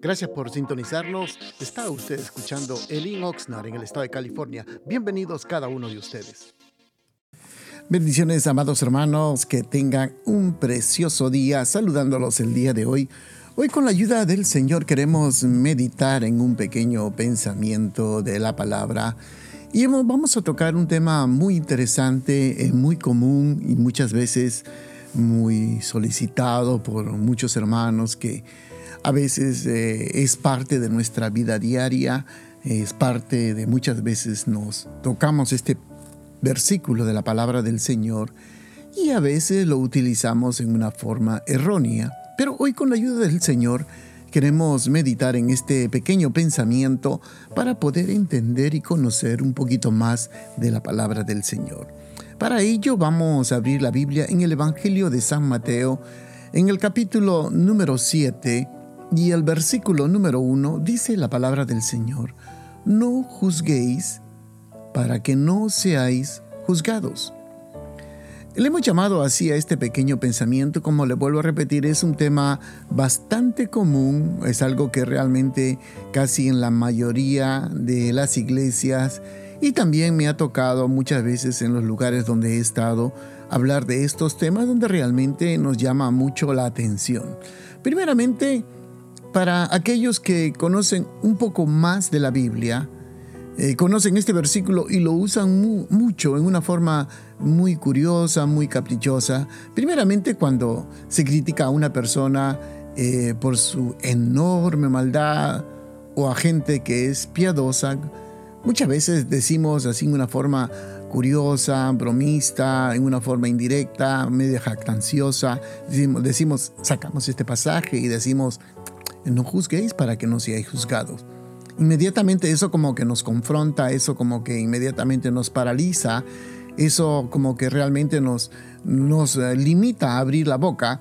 Gracias por sintonizarnos. Está usted escuchando Elin Oxnard en el estado de California. Bienvenidos cada uno de ustedes. Bendiciones, amados hermanos, que tengan un precioso día saludándolos el día de hoy. Hoy con la ayuda del Señor queremos meditar en un pequeño pensamiento de la palabra y vamos a tocar un tema muy interesante, eh, muy común y muchas veces muy solicitado por muchos hermanos que a veces eh, es parte de nuestra vida diaria, es parte de muchas veces nos tocamos este versículo de la palabra del Señor y a veces lo utilizamos en una forma errónea. Pero hoy con la ayuda del Señor queremos meditar en este pequeño pensamiento para poder entender y conocer un poquito más de la palabra del Señor. Para ello vamos a abrir la Biblia en el Evangelio de San Mateo, en el capítulo número 7, y el versículo número uno dice la palabra del Señor, no juzguéis para que no seáis juzgados. Le hemos llamado así a este pequeño pensamiento, como le vuelvo a repetir, es un tema bastante común, es algo que realmente casi en la mayoría de las iglesias y también me ha tocado muchas veces en los lugares donde he estado hablar de estos temas donde realmente nos llama mucho la atención. Primeramente, para aquellos que conocen un poco más de la Biblia, eh, conocen este versículo y lo usan mucho en una forma muy curiosa, muy caprichosa. Primeramente cuando se critica a una persona eh, por su enorme maldad o a gente que es piadosa, muchas veces decimos así en una forma curiosa, bromista, en una forma indirecta, media jactanciosa, decimos, decimos sacamos este pasaje y decimos, no juzguéis para que no seáis juzgados. Inmediatamente eso como que nos confronta, eso como que inmediatamente nos paraliza, eso como que realmente nos, nos eh, limita a abrir la boca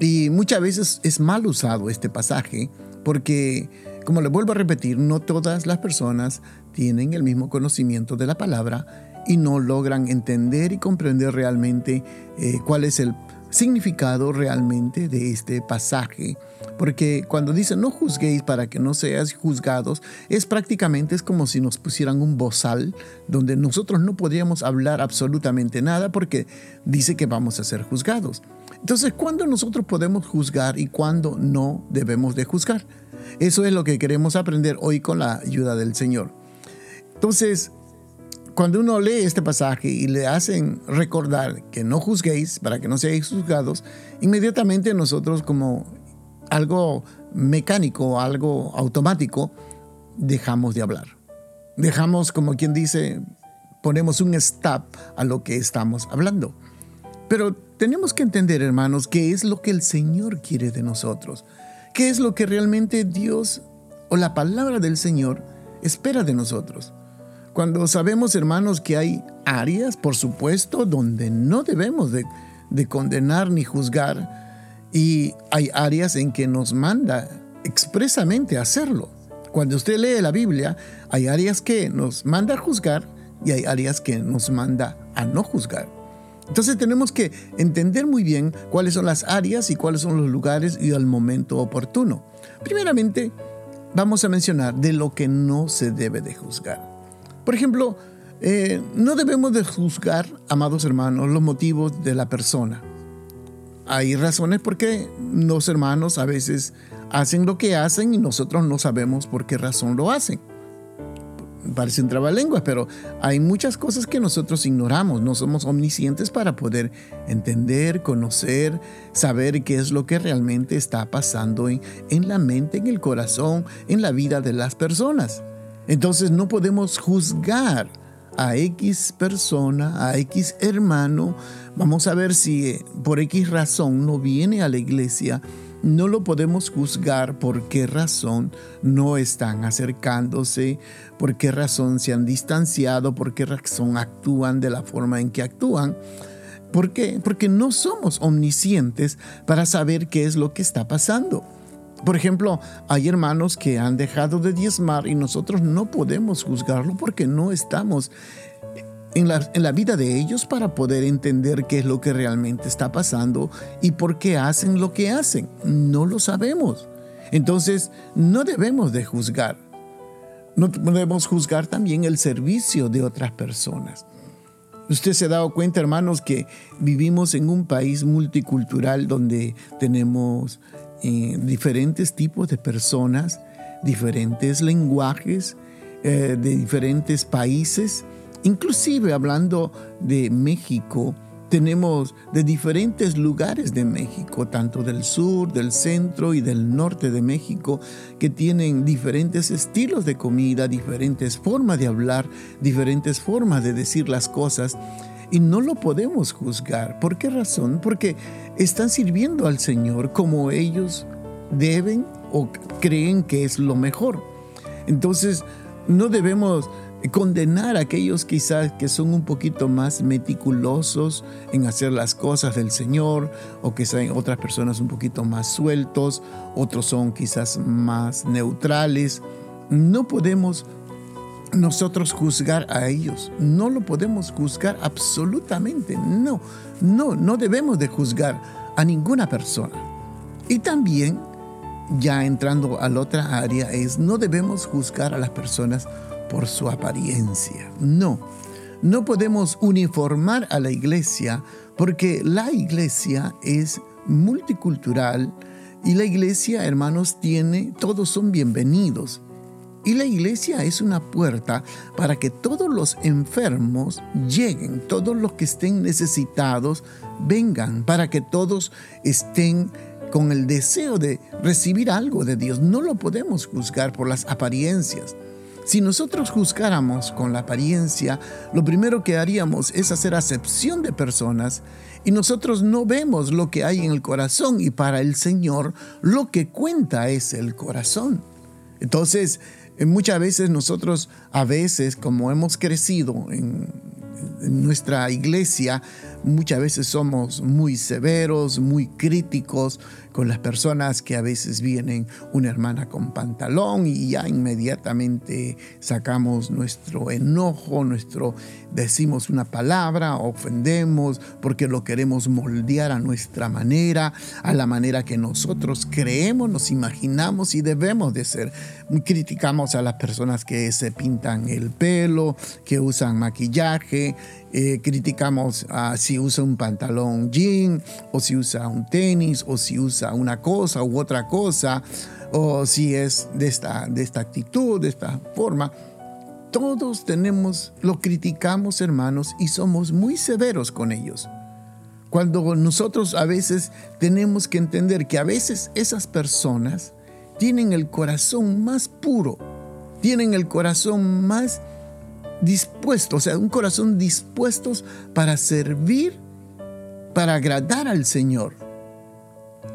y muchas veces es mal usado este pasaje porque, como le vuelvo a repetir, no todas las personas tienen el mismo conocimiento de la palabra y no logran entender y comprender realmente eh, cuál es el significado realmente de este pasaje. Porque cuando dice no juzguéis para que no seas juzgados, es prácticamente es como si nos pusieran un bozal donde nosotros no podríamos hablar absolutamente nada porque dice que vamos a ser juzgados. Entonces, ¿cuándo nosotros podemos juzgar y cuándo no debemos de juzgar? Eso es lo que queremos aprender hoy con la ayuda del Señor. Entonces, cuando uno lee este pasaje y le hacen recordar que no juzguéis para que no seáis juzgados, inmediatamente nosotros como algo mecánico, algo automático, dejamos de hablar. Dejamos, como quien dice, ponemos un stop a lo que estamos hablando. Pero tenemos que entender, hermanos, qué es lo que el Señor quiere de nosotros. ¿Qué es lo que realmente Dios o la palabra del Señor espera de nosotros? Cuando sabemos, hermanos, que hay áreas, por supuesto, donde no debemos de, de condenar ni juzgar, y hay áreas en que nos manda expresamente hacerlo. Cuando usted lee la Biblia, hay áreas que nos manda a juzgar y hay áreas que nos manda a no juzgar. Entonces tenemos que entender muy bien cuáles son las áreas y cuáles son los lugares y el momento oportuno. Primeramente, vamos a mencionar de lo que no se debe de juzgar. Por ejemplo, eh, no debemos de juzgar, amados hermanos, los motivos de la persona hay razones por qué los hermanos a veces hacen lo que hacen y nosotros no sabemos por qué razón lo hacen. Parece un trabalenguas, pero hay muchas cosas que nosotros ignoramos. No somos omniscientes para poder entender, conocer, saber qué es lo que realmente está pasando en, en la mente, en el corazón, en la vida de las personas. Entonces no podemos juzgar a X persona, a X hermano, vamos a ver si eh, por X razón no viene a la iglesia, no lo podemos juzgar por qué razón no están acercándose, por qué razón se han distanciado, por qué razón actúan de la forma en que actúan. ¿Por qué? Porque no somos omniscientes para saber qué es lo que está pasando. Por ejemplo, hay hermanos que han dejado de diezmar y nosotros no podemos juzgarlo porque no estamos en la, en la, vida de ellos para poder entender qué es lo que realmente está pasando y por qué hacen lo que hacen. No lo sabemos. Entonces, no debemos de juzgar. No debemos juzgar también el servicio de otras personas. Usted se ha dado cuenta, hermanos, que vivimos en un país multicultural donde tenemos eh, diferentes tipos de personas, diferentes lenguajes, eh, de diferentes países. Inclusive hablando de México, tenemos de diferentes lugares de México, tanto del sur, del centro y del norte de México, que tienen diferentes estilos de comida, diferentes formas de hablar, diferentes formas de decir las cosas. Y no lo podemos juzgar. ¿Por qué razón? Porque están sirviendo al Señor como ellos deben o creen que es lo mejor. Entonces, no debemos condenar a aquellos quizás que son un poquito más meticulosos en hacer las cosas del Señor o que sean otras personas un poquito más sueltos, otros son quizás más neutrales. No podemos nosotros juzgar a ellos, no lo podemos juzgar absolutamente, no, no, no debemos de juzgar a ninguna persona. Y también, ya entrando a la otra área, es no debemos juzgar a las personas por su apariencia. No, no podemos uniformar a la iglesia porque la iglesia es multicultural y la iglesia, hermanos, tiene, todos son bienvenidos. Y la iglesia es una puerta para que todos los enfermos lleguen, todos los que estén necesitados vengan, para que todos estén con el deseo de recibir algo de Dios. No lo podemos juzgar por las apariencias. Si nosotros juzgáramos con la apariencia, lo primero que haríamos es hacer acepción de personas y nosotros no vemos lo que hay en el corazón y para el Señor lo que cuenta es el corazón. Entonces, muchas veces nosotros, a veces, como hemos crecido en, en nuestra iglesia, muchas veces somos muy severos, muy críticos con las personas que a veces vienen una hermana con pantalón y ya inmediatamente sacamos nuestro enojo, nuestro decimos una palabra, ofendemos porque lo queremos moldear a nuestra manera, a la manera que nosotros creemos, nos imaginamos y debemos de ser. Criticamos a las personas que se pintan el pelo, que usan maquillaje, eh, criticamos a si usa un pantalón jean o si usa un tenis o si usa una cosa u otra cosa o si es de esta, de esta actitud, de esta forma. Todos tenemos, lo criticamos hermanos y somos muy severos con ellos. Cuando nosotros a veces tenemos que entender que a veces esas personas tienen el corazón más puro, tienen el corazón más dispuesto, o sea, un corazón dispuestos para servir, para agradar al Señor.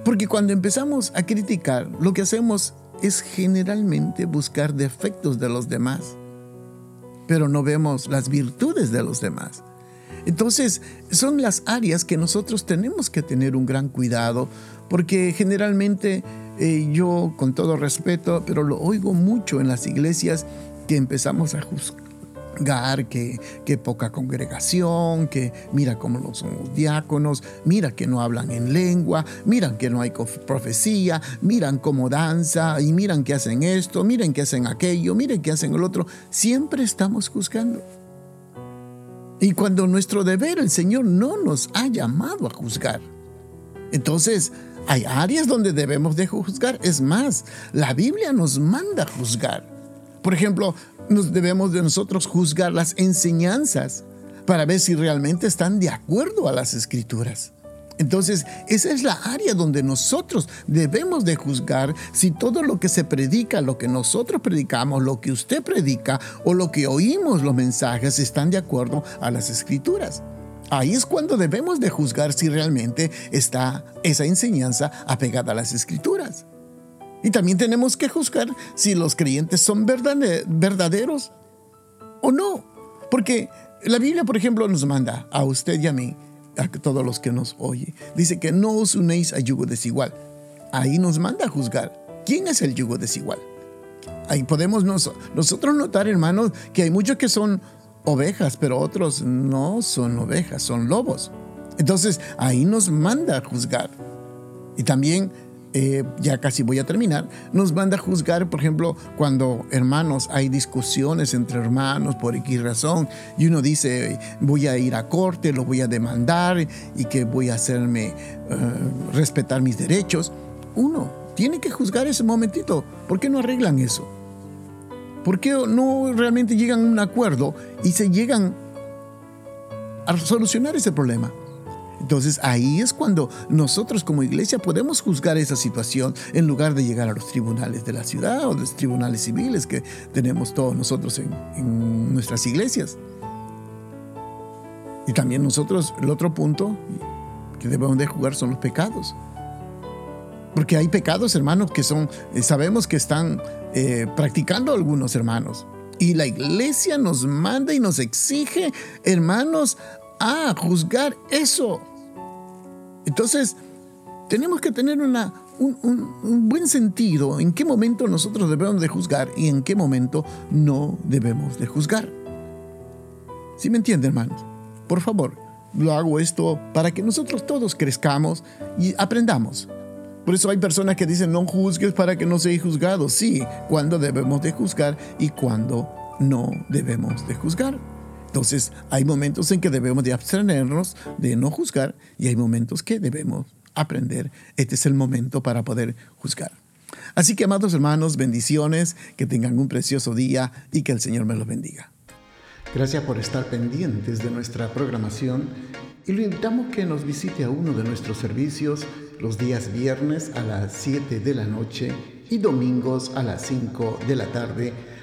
Porque cuando empezamos a criticar, lo que hacemos es generalmente buscar defectos de los demás, pero no vemos las virtudes de los demás. Entonces, son las áreas que nosotros tenemos que tener un gran cuidado, porque generalmente eh, yo, con todo respeto, pero lo oigo mucho en las iglesias, que empezamos a juzgar que, poca congregación, que mira cómo son los diáconos, mira que no hablan en lengua, miran que no hay profecía, miran cómo danza y miran que hacen esto, miren que hacen aquello, miren que hacen el otro. Siempre estamos juzgando. Y cuando nuestro deber el Señor no nos ha llamado a juzgar. Entonces, hay áreas donde debemos de juzgar. Es más, la Biblia nos manda a juzgar. Por ejemplo, nos debemos de nosotros juzgar las enseñanzas para ver si realmente están de acuerdo a las escrituras. Entonces, esa es la área donde nosotros debemos de juzgar si todo lo que se predica, lo que nosotros predicamos, lo que usted predica o lo que oímos los mensajes están de acuerdo a las escrituras. Ahí es cuando debemos de juzgar si realmente está esa enseñanza apegada a las escrituras. Y también tenemos que juzgar si los creyentes son verdaderos o no. Porque la Biblia, por ejemplo, nos manda a usted y a mí, a todos los que nos oye, dice que no os unéis a yugo desigual. Ahí nos manda a juzgar. ¿Quién es el yugo desigual? Ahí podemos nosotros notar, hermanos, que hay muchos que son ovejas, pero otros no son ovejas, son lobos. Entonces, ahí nos manda a juzgar. Y también eh, ya casi voy a terminar, nos manda a juzgar, por ejemplo, cuando hermanos hay discusiones entre hermanos por X razón y uno dice voy a ir a corte, lo voy a demandar y que voy a hacerme eh, respetar mis derechos. Uno tiene que juzgar ese momentito. ¿Por qué no arreglan eso? ¿Por qué no realmente llegan a un acuerdo y se llegan a solucionar ese problema? Entonces ahí es cuando nosotros como iglesia podemos juzgar esa situación en lugar de llegar a los tribunales de la ciudad o los tribunales civiles que tenemos todos nosotros en, nuestras iglesias. Y también nosotros, el otro punto que debemos de jugar son los pecados. Porque hay pecados, hermanos, que son, eh, sabemos que están eh, practicando algunos hermanos. Y la iglesia nos manda y nos exige, hermanos, a juzgar eso. Entonces, tenemos que tener una, un, buen sentido en qué momento nosotros debemos de juzgar y en qué momento no debemos de juzgar. ¿Sí me entiende, hermanos? Por favor, lo hago esto para que nosotros todos crezcamos y aprendamos. Por eso hay personas que dicen no juzgues para que no seas juzgado. Sí, cuando debemos de juzgar y cuando no debemos de juzgar. Entonces, hay momentos en que debemos de abstenernos de no juzgar y hay momentos que debemos aprender. Este es el momento para poder juzgar. Así que, amados hermanos, bendiciones, que tengan un precioso día y que el Señor me los bendiga. Gracias por estar pendientes de nuestra programación y lo invitamos que nos visite a uno de nuestros servicios los días viernes a las 7 de la noche y domingos a las 5 de la tarde